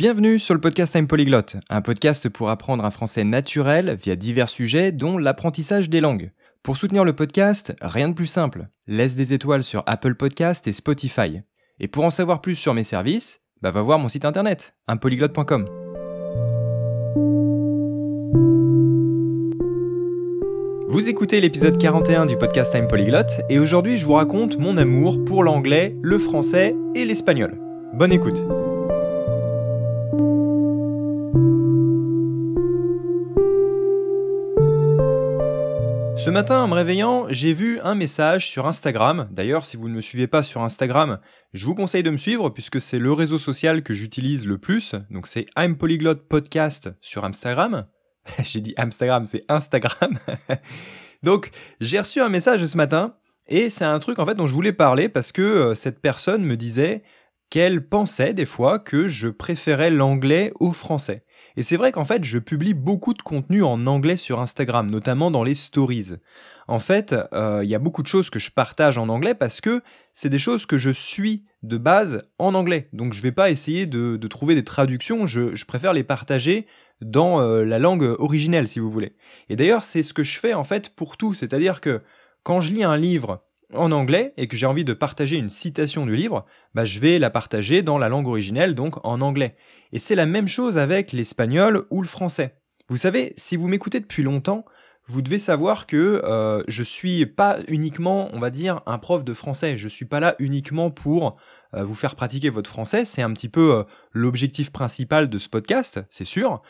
Bienvenue sur le podcast Time Polyglot, un podcast pour apprendre un français naturel via divers sujets dont l'apprentissage des langues. Pour soutenir le podcast, rien de plus simple. Laisse des étoiles sur Apple Podcast et Spotify. Et pour en savoir plus sur mes services, bah va voir mon site internet, unpolyglot.com. Vous écoutez l'épisode 41 du podcast Time Polyglot et aujourd'hui je vous raconte mon amour pour l'anglais, le français et l'espagnol. Bonne écoute Ce matin, en me réveillant, j'ai vu un message sur Instagram. D'ailleurs, si vous ne me suivez pas sur Instagram, je vous conseille de me suivre puisque c'est le réseau social que j'utilise le plus. Donc c'est I'm Polyglot Podcast sur Instagram. j'ai dit Instagram, c'est Instagram. Donc j'ai reçu un message ce matin et c'est un truc en fait dont je voulais parler parce que euh, cette personne me disait qu'elle pensait des fois que je préférais l'anglais au français. Et c'est vrai qu'en fait, je publie beaucoup de contenu en anglais sur Instagram, notamment dans les stories. En fait, euh, il y a beaucoup de choses que je partage en anglais parce que c'est des choses que je suis de base en anglais. Donc je ne vais pas essayer de, trouver des traductions, je, préfère les partager dans euh, la langue originelle, si vous voulez. Et d'ailleurs, c'est ce que je fais en fait pour tout. C'est-à-dire que quand je lis un livre en anglais et que j'ai envie de partager une citation du livre, bah, je vais la partager dans la langue originelle, donc en anglais. Et c'est la même chose avec l'espagnol ou le français. Vous savez, si vous m'écoutez depuis longtemps, vous devez savoir que euh, je suis pas uniquement, on va dire, un prof de français. Je suis pas là uniquement pour euh, vous faire pratiquer votre français. C'est un petit peu euh, l'objectif principal de ce podcast, c'est sûr.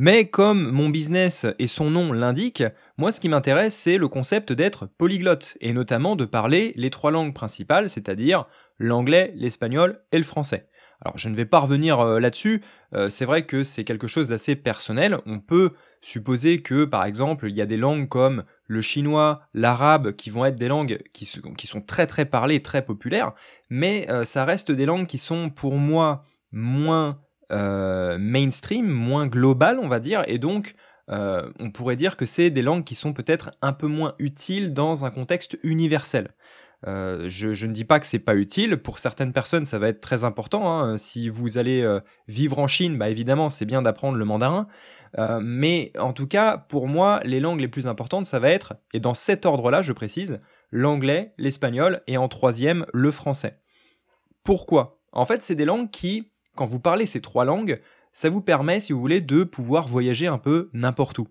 Mais comme mon business et son nom l'indiquent, moi ce qui m'intéresse c'est le concept d'être polyglotte et notamment de parler les trois langues principales, c'est-à-dire l'anglais, l'espagnol et le français. Alors je ne vais pas revenir euh, là-dessus, euh, c'est vrai que c'est quelque chose d'assez personnel, on peut supposer que par exemple il y a des langues comme le chinois, l'arabe qui vont être des langues qui, sont très très parlées, très populaires, mais euh, ça reste des langues qui sont pour moi moins mainstream, moins global, on va dire, et donc euh, on pourrait dire que c'est des langues qui sont peut-être un peu moins utiles dans un contexte universel. Euh, je, ne dis pas que c'est pas utile. Pour certaines personnes, ça va être très important. Hein. Si vous allez vivre en Chine, bah évidemment, c'est bien d'apprendre le mandarin. mais en tout cas, pour moi, les langues les plus importantes, ça va être, et dans cet ordre-là, je précise, l'anglais, l'espagnol et en troisième, le français. Pourquoi? En fait, c'est des langues qui quand vous parlez ces trois langues, ça vous permet, si vous voulez, de pouvoir voyager un peu n'importe où.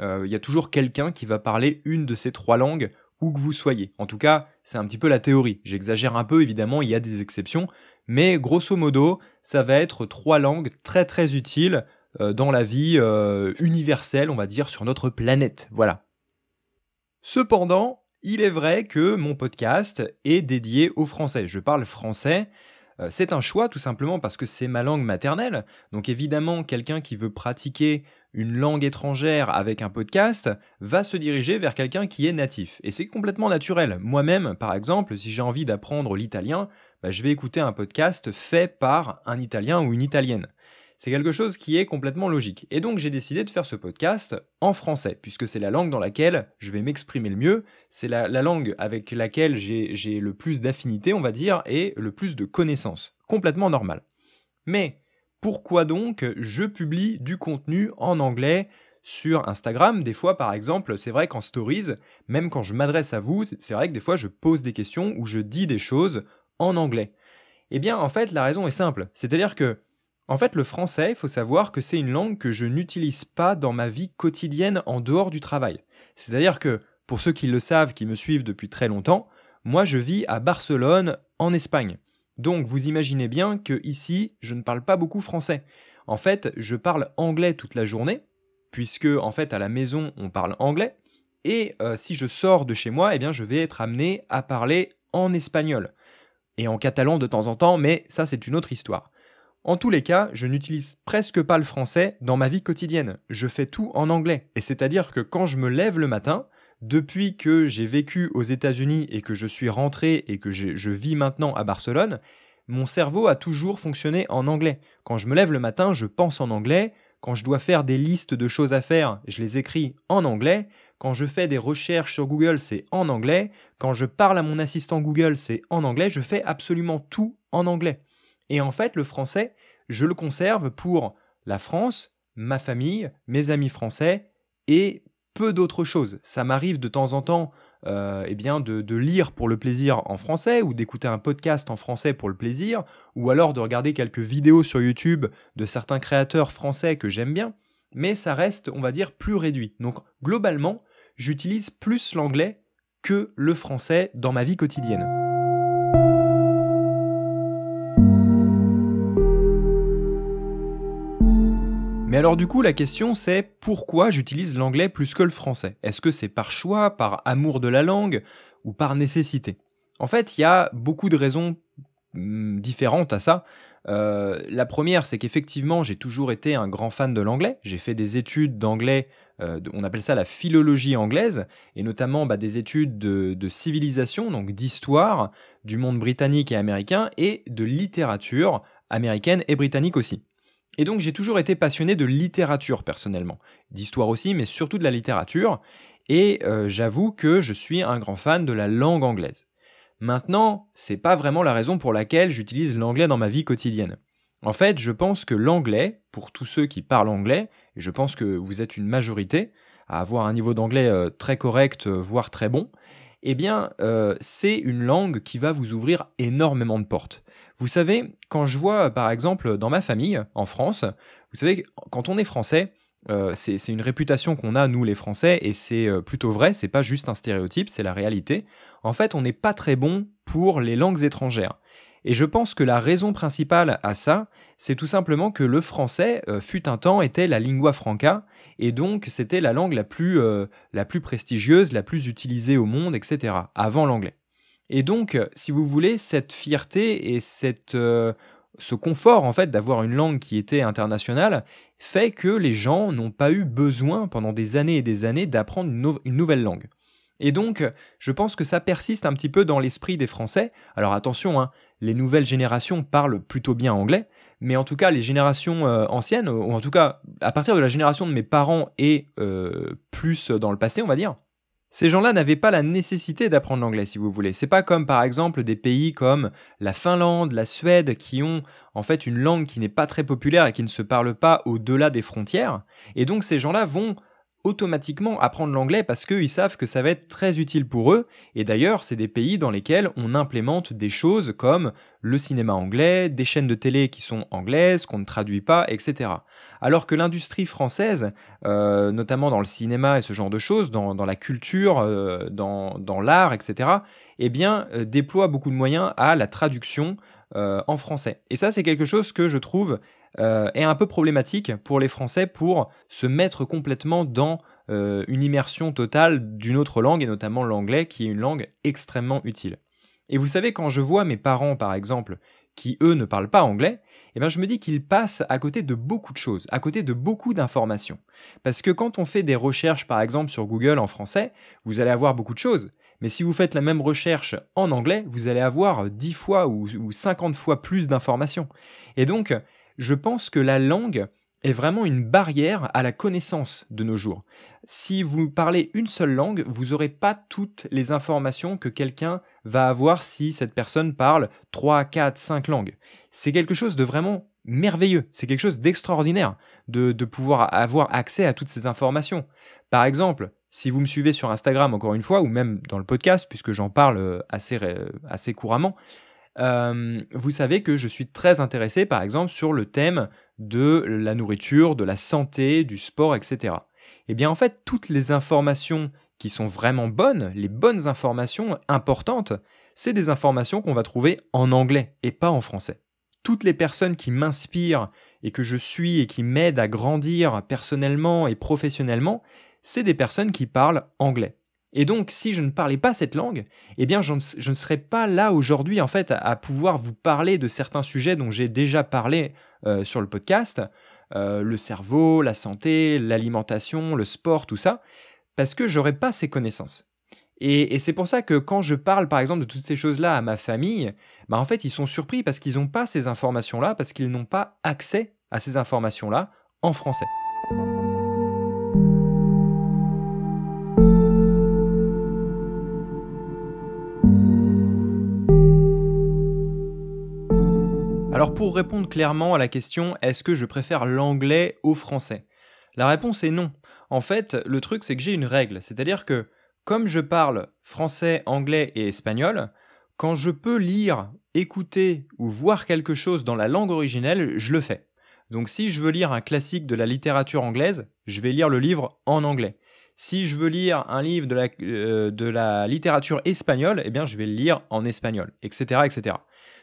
Euh, il y a toujours quelqu'un qui va parler une de ces trois langues, où que vous soyez. En tout cas, c'est un petit peu la théorie. J'exagère un peu, évidemment, il y a des exceptions, mais grosso modo, ça va être trois langues très très utiles euh, dans la vie euh, universelle, on va dire, sur notre planète. Voilà. Cependant, il est vrai que mon podcast est dédié au français. Je parle français, c'est un choix tout simplement parce que c'est ma langue maternelle. Donc évidemment, quelqu'un qui veut pratiquer une langue étrangère avec un podcast va se diriger vers quelqu'un qui est natif. Et c'est complètement naturel. Moi-même, par exemple, si j'ai envie d'apprendre l'italien, bah, je vais écouter un podcast fait par un Italien ou une Italienne. C'est quelque chose qui est complètement logique. Et donc j'ai décidé de faire ce podcast en français, puisque c'est la langue dans laquelle je vais m'exprimer le mieux, c'est la, langue avec laquelle j'ai le plus d'affinité, on va dire, et le plus de connaissances. Complètement normal. Mais pourquoi donc je publie du contenu en anglais sur Instagram, des fois par exemple, c'est vrai qu'en stories, même quand je m'adresse à vous, c'est vrai que des fois je pose des questions ou je dis des choses en anglais. Eh bien en fait la raison est simple, c'est-à-dire que en fait, le français, il faut savoir que c'est une langue que je n'utilise pas dans ma vie quotidienne en dehors du travail. C'est-à-dire que, pour ceux qui le savent, qui me suivent depuis très longtemps, moi je vis à Barcelone, en Espagne. Donc vous imaginez bien que ici, je ne parle pas beaucoup français. En fait, je parle anglais toute la journée, puisque en fait à la maison on parle anglais, et euh, si je sors de chez moi, eh bien je vais être amené à parler en espagnol et en catalan de temps en temps, mais ça c'est une autre histoire. En tous les cas, je n'utilise presque pas le français dans ma vie quotidienne. Je fais tout en anglais. Et c'est-à-dire que quand je me lève le matin, depuis que j'ai vécu aux États-Unis et que je suis rentré et que je, vis maintenant à Barcelone, mon cerveau a toujours fonctionné en anglais. Quand je me lève le matin, je pense en anglais. Quand je dois faire des listes de choses à faire, je les écris en anglais. Quand je fais des recherches sur Google, c'est en anglais. Quand je parle à mon assistant Google, c'est en anglais. Je fais absolument tout en anglais. Et en fait, le français, je le conserve pour la France, ma famille, mes amis français et peu d'autres choses. Ça m'arrive de temps en temps euh, eh bien de, de, lire pour le plaisir en français ou d'écouter un podcast en français pour le plaisir ou alors de regarder quelques vidéos sur YouTube de certains créateurs français que j'aime bien. Mais ça reste, on va dire, plus réduit. Donc globalement, j'utilise plus l'anglais que le français dans ma vie quotidienne. Alors du coup, la question c'est pourquoi j'utilise l'anglais plus que le français? Est-ce que c'est par choix, par amour de la langue ou par nécessité? En fait, il y a beaucoup de raisons hmm, différentes à ça. Euh, la première, c'est qu'effectivement, j'ai toujours été un grand fan de l'anglais. J'ai fait des études d'anglais, euh, on appelle ça la philologie anglaise, et notamment bah, des études de, de civilisation, donc d'histoire du monde britannique et américain, et de littérature américaine et britannique aussi. Et donc j'ai toujours été passionné de littérature personnellement, d'histoire aussi, mais surtout de la littérature, et euh, j'avoue que je suis un grand fan de la langue anglaise. Maintenant, c'est pas vraiment la raison pour laquelle j'utilise l'anglais dans ma vie quotidienne. En fait, je pense que l'anglais, pour tous ceux qui parlent anglais, et je pense que vous êtes une majorité à avoir un niveau d'anglais euh, très correct, euh, voire très bon, eh bien, c'est une langue qui va vous ouvrir énormément de portes. Vous savez, quand je vois par exemple dans ma famille, en France, vous savez, quand on est français, euh, c'est une réputation qu'on a, nous les Français, et c'est euh, plutôt vrai, c'est pas juste un stéréotype, c'est la réalité. En fait, on n'est pas très bon pour les langues étrangères. Et je pense que la raison principale à ça, c'est tout simplement que le français, euh, fut un temps, était la lingua franca, et donc c'était la langue la plus, plus prestigieuse, la plus utilisée au monde, etc., avant l'anglais. Et donc, si vous voulez, cette fierté et cette, euh, ce confort en fait d'avoir une langue qui était internationale fait que les gens n'ont pas eu besoin pendant des années et des années d'apprendre une, nouvelle langue. Et donc, je pense que ça persiste un petit peu dans l'esprit des Français. Alors attention, hein, les nouvelles générations parlent plutôt bien anglais, mais en tout cas, les générations euh, anciennes, ou en tout cas à partir de la génération de mes parents et euh, plus dans le passé, on va dire, ces gens-là n'avaient pas la nécessité d'apprendre l'anglais, si vous voulez. C'est pas comme par exemple des pays comme la Finlande, la Suède, qui ont en fait une langue qui n'est pas très populaire et qui ne se parle pas au-delà des frontières. Et donc ces gens-là vont automatiquement apprendre l'anglais parce qu'ils savent que ça va être très utile pour eux. Et d'ailleurs, c'est des pays dans lesquels on implémente des choses comme le cinéma anglais, des chaînes de télé qui sont anglaises, qu'on ne traduit pas, etc. Alors que l'industrie française, euh, notamment dans le cinéma et ce genre de choses, dans, la culture, euh, dans, dans l'art, etc., eh bien, euh, déploie beaucoup de moyens à la traduction en français. Et ça, c'est quelque chose que je trouve euh, est un peu problématique pour les Français pour se mettre complètement dans euh, une immersion totale d'une autre langue, et notamment l'anglais, qui est une langue extrêmement utile. Et vous savez, quand je vois mes parents, par exemple, qui eux ne parlent pas anglais, eh bien je me dis qu'ils passent à côté de beaucoup de choses, à côté de beaucoup d'informations. Parce que quand on fait des recherches, par exemple, sur Google en français, vous allez avoir beaucoup de choses. Mais si vous faites la même recherche en anglais, vous allez avoir 10 fois ou, ou 50 fois plus d'informations. Et donc, je pense que la langue est vraiment une barrière à la connaissance de nos jours. Si vous parlez une seule langue, vous n'aurez pas toutes les informations que quelqu'un va avoir si cette personne parle 3, 4, 5 langues. C'est quelque chose de vraiment merveilleux, c'est quelque chose d'extraordinaire de, pouvoir avoir accès à toutes ces informations. Par exemple, si vous me suivez sur Instagram encore une fois, ou même dans le podcast, puisque j'en parle euh, assez, assez couramment, euh, vous savez que je suis très intéressé, par exemple, sur le thème de la nourriture, de la santé, du sport, etc. Eh bien, en fait, toutes les informations qui sont vraiment bonnes, les bonnes informations importantes, c'est des informations qu'on va trouver en anglais et pas en français. Toutes les personnes qui m'inspirent et que je suis et qui m'aident à grandir personnellement et professionnellement, c'est des personnes qui parlent anglais. Et donc, si je ne parlais pas cette langue, eh bien, je ne, serais pas là aujourd'hui, en fait, à, pouvoir vous parler de certains sujets dont j'ai déjà parlé euh, sur le podcast, euh, le cerveau, la santé, l'alimentation, le sport, tout ça, parce que j'aurais pas ces connaissances. Et, c'est pour ça que quand je parle, par exemple, de toutes ces choses-là à ma famille, bah, en fait, ils sont surpris parce qu'ils n'ont pas ces informations-là, parce qu'ils n'ont pas accès à ces informations-là en français. Pour répondre clairement à la question est-ce que je préfère l'anglais au français? La réponse est non. En fait, le truc c'est que j'ai une règle, c'est-à-dire que comme je parle français, anglais et espagnol, quand je peux lire, écouter ou voir quelque chose dans la langue originelle, je le fais. Donc si je veux lire un classique de la littérature anglaise, je vais lire le livre en anglais. Si je veux lire un livre de la, euh, littérature espagnole, eh bien je vais le lire en espagnol, etc. etc.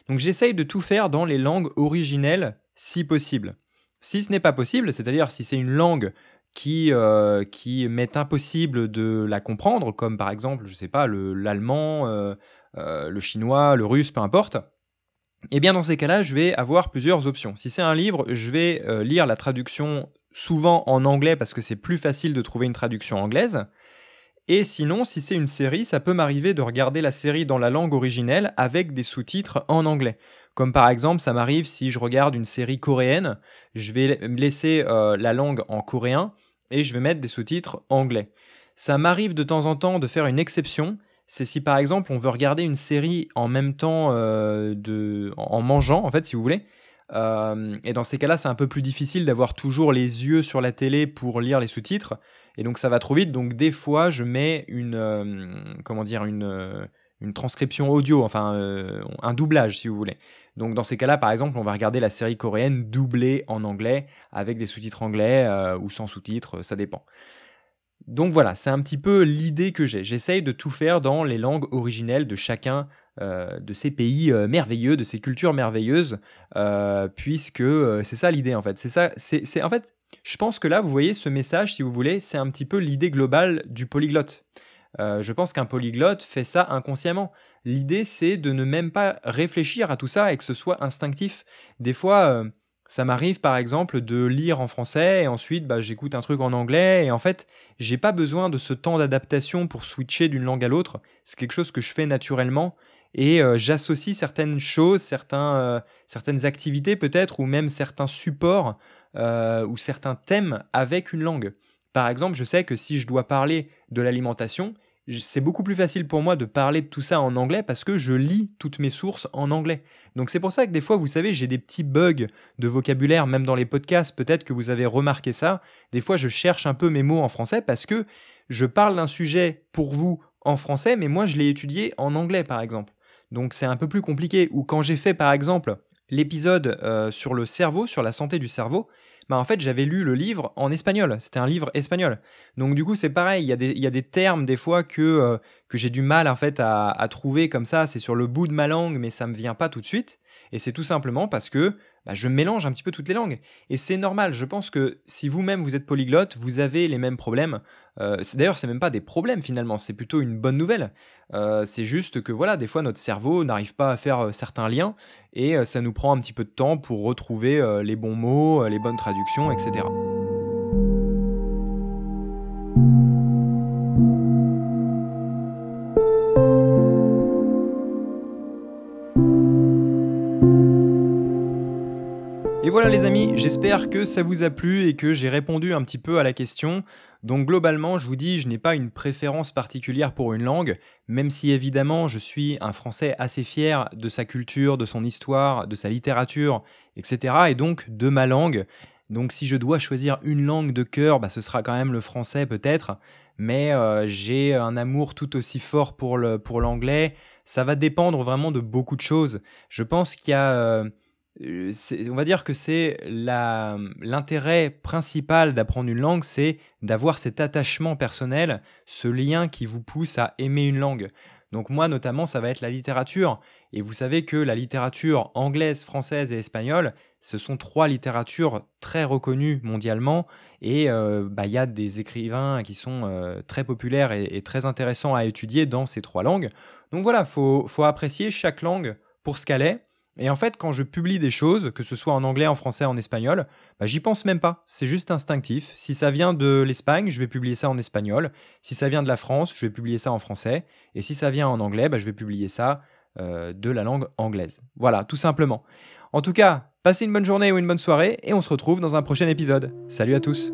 Donc j'essaye de tout faire dans les langues originelles si possible. Si ce n'est pas possible, c'est-à-dire si c'est une langue qui, euh, m'est impossible de la comprendre, comme par exemple, je ne sais pas, l'allemand, euh, le chinois, le russe, peu importe, eh bien dans ces cas-là, je vais avoir plusieurs options. Si c'est un livre, je vais euh, lire la traduction souvent en anglais parce que c'est plus facile de trouver une traduction anglaise. Et sinon, si c'est une série, ça peut m'arriver de regarder la série dans la langue originelle avec des sous-titres en anglais. Comme par exemple, ça m'arrive si je regarde une série coréenne, je vais laisser euh, la langue en coréen et je vais mettre des sous-titres anglais. Ça m'arrive de temps en temps de faire une exception c'est si par exemple on veut regarder une série en même temps euh, en mangeant, en fait, si vous voulez. Euh, et dans ces cas-là, c'est un peu plus difficile d'avoir toujours les yeux sur la télé pour lire les sous-titres. Et donc ça va trop vite. Donc des fois, je mets une, euh, comment dire, une, une transcription audio, enfin un doublage, si vous voulez. Donc dans ces cas-là, par exemple, on va regarder la série coréenne doublée en anglais avec des sous-titres anglais ou sans sous-titres, ça dépend. Donc voilà, c'est un petit peu l'idée que j'ai. J'essaye de tout faire dans les langues originelles de chacun euh, de ces pays euh, merveilleux, de ces cultures merveilleuses, euh, puisque c'est ça l'idée en fait. C'est ça, c'est en fait, je pense que là, vous voyez ce message, si vous voulez, c'est un petit peu l'idée globale du polyglotte. je pense qu'un polyglotte fait ça inconsciemment. L'idée, c'est de ne même pas réfléchir à tout ça et que ce soit instinctif. Des fois, ça m'arrive par exemple de lire en français et ensuite bah, j'écoute un truc en anglais et en fait j'ai pas besoin de ce temps d'adaptation pour switcher d'une langue à l'autre. C'est quelque chose que je fais naturellement et euh, j'associe certaines choses, certains, euh, certaines activités peut-être ou même certains supports euh, ou certains thèmes avec une langue. Par exemple, je sais que si je dois parler de l'alimentation, c'est beaucoup plus facile pour moi de parler de tout ça en anglais parce que je lis toutes mes sources en anglais. Donc c'est pour ça que des fois, vous savez, j'ai des petits bugs de vocabulaire, même dans les podcasts, peut-être que vous avez remarqué ça. Des fois, je cherche un peu mes mots en français parce que je parle d'un sujet pour vous en français, mais moi, je l'ai étudié en anglais, par exemple. Donc c'est un peu plus compliqué. Ou quand j'ai fait, par exemple, l'épisode euh, sur le cerveau, sur la santé du cerveau, bah en fait j'avais lu le livre en espagnol, c'était un livre espagnol. Donc du coup c'est pareil, il y, a des, termes des fois que, euh, que j'ai du mal en fait à, à trouver comme ça, c'est sur le bout de ma langue mais ça me vient pas tout de suite. Et c'est tout simplement parce que bah, je mélange un petit peu toutes les langues. Et c'est normal, je pense que si vous-même vous êtes polyglotte, vous avez les mêmes problèmes. Euh, D'ailleurs, c'est même pas des problèmes finalement, c'est plutôt une bonne nouvelle. Euh, c'est juste que voilà, des fois notre cerveau n'arrive pas à faire euh, certains liens et euh, ça nous prend un petit peu de temps pour retrouver les bons mots, les bonnes traductions, etc. les amis, j'espère que ça vous a plu et que j'ai répondu un petit peu à la question. Donc globalement, je vous dis, je n'ai pas une préférence particulière pour une langue, même si évidemment je suis un Français assez fier de sa culture, de son histoire, de sa littérature, etc. et donc de ma langue. Donc si je dois choisir une langue de cœur, bah, ce sera quand même le français peut-être, mais euh, j'ai un amour tout aussi fort pour l'anglais. Ça va dépendre vraiment de beaucoup de choses. Je pense qu'il y a... Euh, on va dire que c'est l'intérêt principal d'apprendre une langue, c'est d'avoir cet attachement personnel, ce lien qui vous pousse à aimer une langue. Donc moi notamment, ça va être la littérature. Et vous savez que la littérature anglaise, française et espagnole, ce sont trois littératures très reconnues mondialement. Et euh, bah, il y a des écrivains qui sont euh, très populaires et, très intéressants à étudier dans ces trois langues. Donc voilà, il faut apprécier chaque langue pour ce qu'elle est. Et en fait, quand je publie des choses, que ce soit en anglais, en français, en espagnol, bah, j'y pense même pas. C'est juste instinctif. Si ça vient de l'Espagne, je vais publier ça en espagnol. Si ça vient de la France, je vais publier ça en français. Et si ça vient en anglais, bah, je vais publier ça euh, de la langue anglaise. Voilà, tout simplement. En tout cas, passez une bonne journée ou une bonne soirée et on se retrouve dans un prochain épisode. Salut à tous